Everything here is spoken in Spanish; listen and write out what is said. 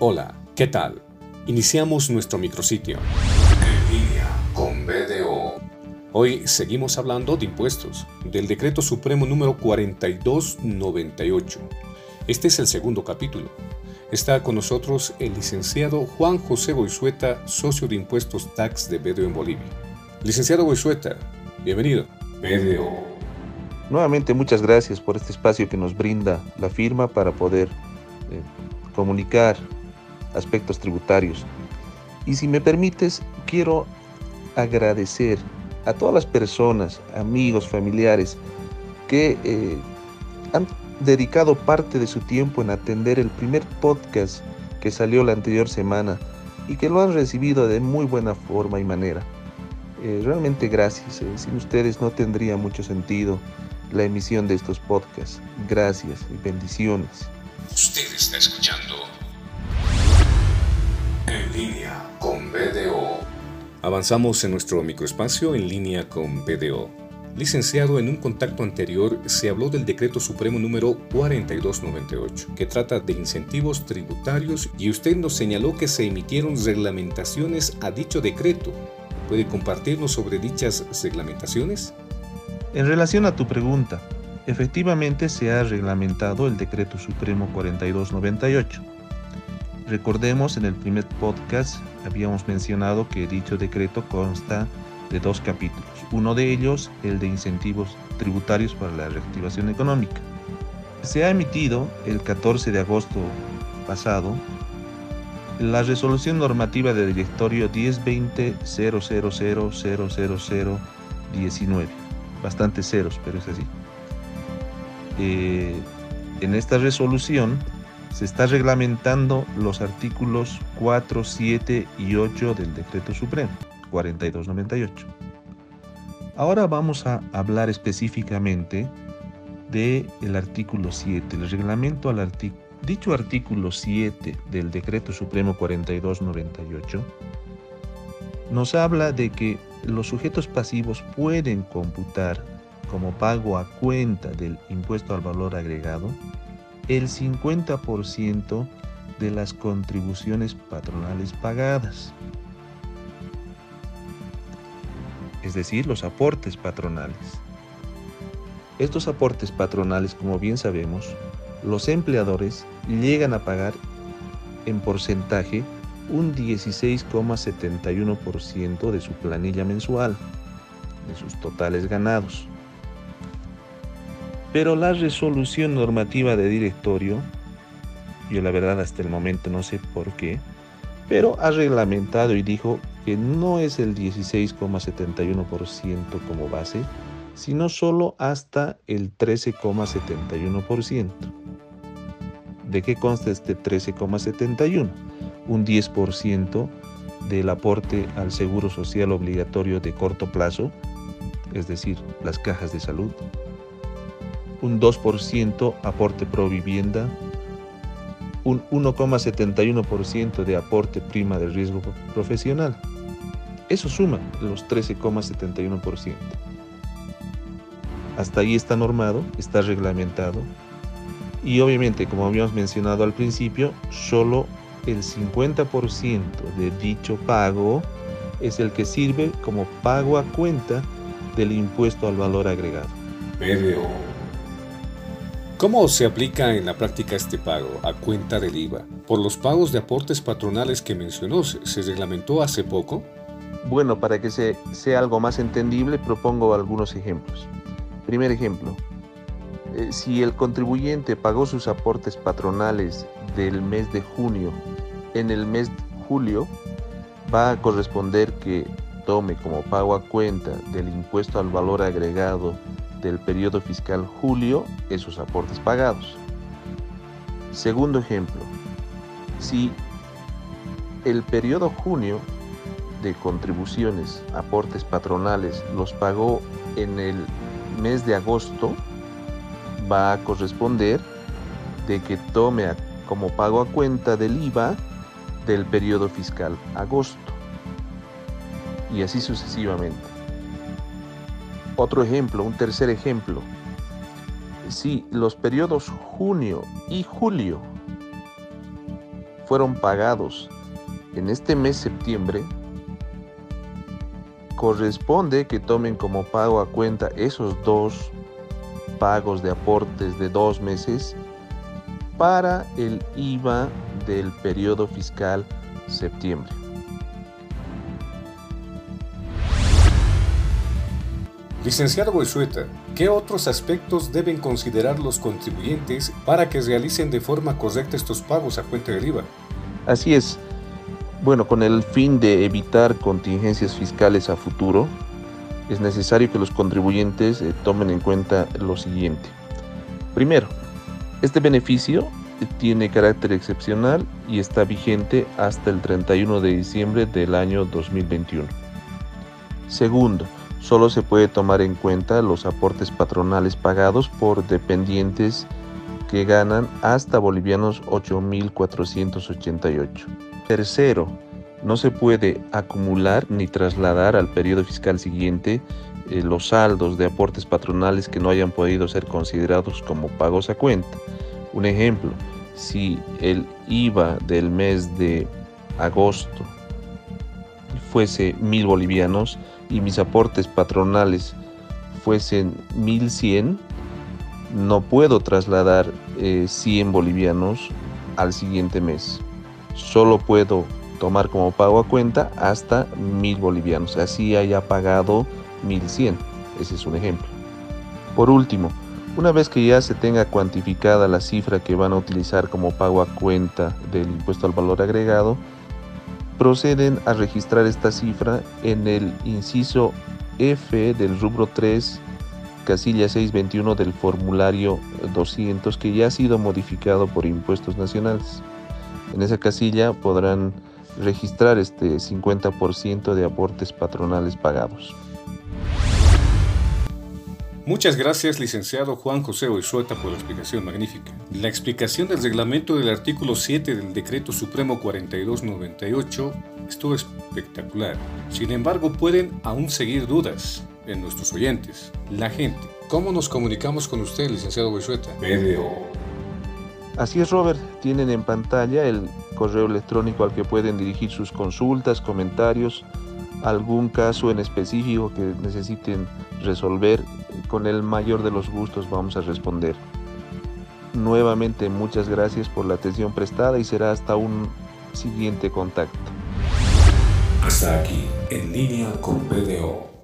Hola, ¿qué tal? Iniciamos nuestro micrositio. En línea con BDO. Hoy seguimos hablando de impuestos, del Decreto Supremo número 4298. Este es el segundo capítulo. Está con nosotros el licenciado Juan José Boisueta, socio de impuestos tax de BDO en Bolivia. Licenciado Boisueta, bienvenido. BDO. Nuevamente muchas gracias por este espacio que nos brinda la firma para poder eh, comunicar aspectos tributarios. Y si me permites, quiero agradecer a todas las personas, amigos, familiares, que eh, han dedicado parte de su tiempo en atender el primer podcast que salió la anterior semana y que lo han recibido de muy buena forma y manera. Eh, realmente gracias. Eh, sin ustedes no tendría mucho sentido la emisión de estos podcasts. Gracias y bendiciones. Usted está escuchando línea con BDO. Avanzamos en nuestro microespacio en línea con BDO. Licenciado, en un contacto anterior se habló del decreto supremo número 4298, que trata de incentivos tributarios y usted nos señaló que se emitieron reglamentaciones a dicho decreto. ¿Puede compartirnos sobre dichas reglamentaciones? En relación a tu pregunta, efectivamente se ha reglamentado el Decreto Supremo 4298. Recordemos, en el primer podcast habíamos mencionado que dicho decreto consta de dos capítulos. Uno de ellos, el de incentivos tributarios para la reactivación económica. Se ha emitido el 14 de agosto pasado la resolución normativa del directorio 1020 19 Bastante ceros, pero es así. Eh, en esta resolución se está reglamentando los artículos 4, 7 y 8 del Decreto Supremo 4298. Ahora vamos a hablar específicamente del el artículo 7, el reglamento al artículo. Dicho artículo 7 del Decreto Supremo 4298 nos habla de que los sujetos pasivos pueden computar como pago a cuenta del impuesto al valor agregado el 50% de las contribuciones patronales pagadas, es decir, los aportes patronales. Estos aportes patronales, como bien sabemos, los empleadores llegan a pagar en porcentaje un 16,71% de su planilla mensual, de sus totales ganados. Pero la resolución normativa de directorio, yo la verdad hasta el momento no sé por qué, pero ha reglamentado y dijo que no es el 16,71% como base, sino solo hasta el 13,71%. ¿De qué consta este 13,71? Un 10% del aporte al seguro social obligatorio de corto plazo, es decir, las cajas de salud, un 2% aporte pro vivienda, un 1,71% de aporte prima de riesgo profesional. Eso suma los 13,71%. Hasta ahí está normado, está reglamentado. Y obviamente, como habíamos mencionado al principio, solo el 50% de dicho pago es el que sirve como pago a cuenta del impuesto al valor agregado. ¿Cómo se aplica en la práctica este pago a cuenta del IVA? Por los pagos de aportes patronales que mencionó, ¿se reglamentó hace poco? Bueno, para que sea algo más entendible, propongo algunos ejemplos. Primer ejemplo, eh, si el contribuyente pagó sus aportes patronales del mes de junio en el mes de julio, va a corresponder que tome como pago a cuenta del impuesto al valor agregado del periodo fiscal julio esos aportes pagados. Segundo ejemplo, si el periodo junio de contribuciones, aportes patronales, los pagó en el mes de agosto, va a corresponder de que tome como pago a cuenta del IVA del periodo fiscal agosto. Y así sucesivamente. Otro ejemplo, un tercer ejemplo. Si los periodos junio y julio fueron pagados en este mes septiembre, corresponde que tomen como pago a cuenta esos dos pagos de aportes de dos meses para el IVA del periodo fiscal septiembre. Licenciado Boisueta, ¿qué otros aspectos deben considerar los contribuyentes para que realicen de forma correcta estos pagos a cuenta del IVA? Así es. Bueno, con el fin de evitar contingencias fiscales a futuro, es necesario que los contribuyentes eh, tomen en cuenta lo siguiente. Primero, este beneficio tiene carácter excepcional y está vigente hasta el 31 de diciembre del año 2021. Segundo, solo se puede tomar en cuenta los aportes patronales pagados por dependientes que ganan hasta bolivianos 8.488. Tercero, no se puede acumular ni trasladar al periodo fiscal siguiente eh, los saldos de aportes patronales que no hayan podido ser considerados como pagos a cuenta. Un ejemplo, si el IVA del mes de agosto fuese mil bolivianos y mis aportes patronales fuesen 1100, no puedo trasladar 100 eh, bolivianos al siguiente mes. Solo puedo tomar como pago a cuenta hasta mil bolivianos. Así haya pagado 1100. Ese es un ejemplo. Por último, una vez que ya se tenga cuantificada la cifra que van a utilizar como pago a cuenta del impuesto al valor agregado, proceden a registrar esta cifra en el inciso F del rubro 3, casilla 621 del formulario 200 que ya ha sido modificado por impuestos nacionales. En esa casilla podrán registrar este 50% de aportes patronales pagados. Muchas gracias, licenciado Juan José Oizueta, por la explicación magnífica. La explicación del reglamento del artículo 7 del Decreto Supremo 4298 estuvo espectacular. Sin embargo, pueden aún seguir dudas en nuestros oyentes, la gente. ¿Cómo nos comunicamos con usted, licenciado Oizueta? BDO. Así es, Robert. Tienen en pantalla el correo electrónico al que pueden dirigir sus consultas, comentarios, algún caso en específico que necesiten resolver, con el mayor de los gustos vamos a responder. Nuevamente muchas gracias por la atención prestada y será hasta un siguiente contacto. Hasta aquí, en línea con PDO.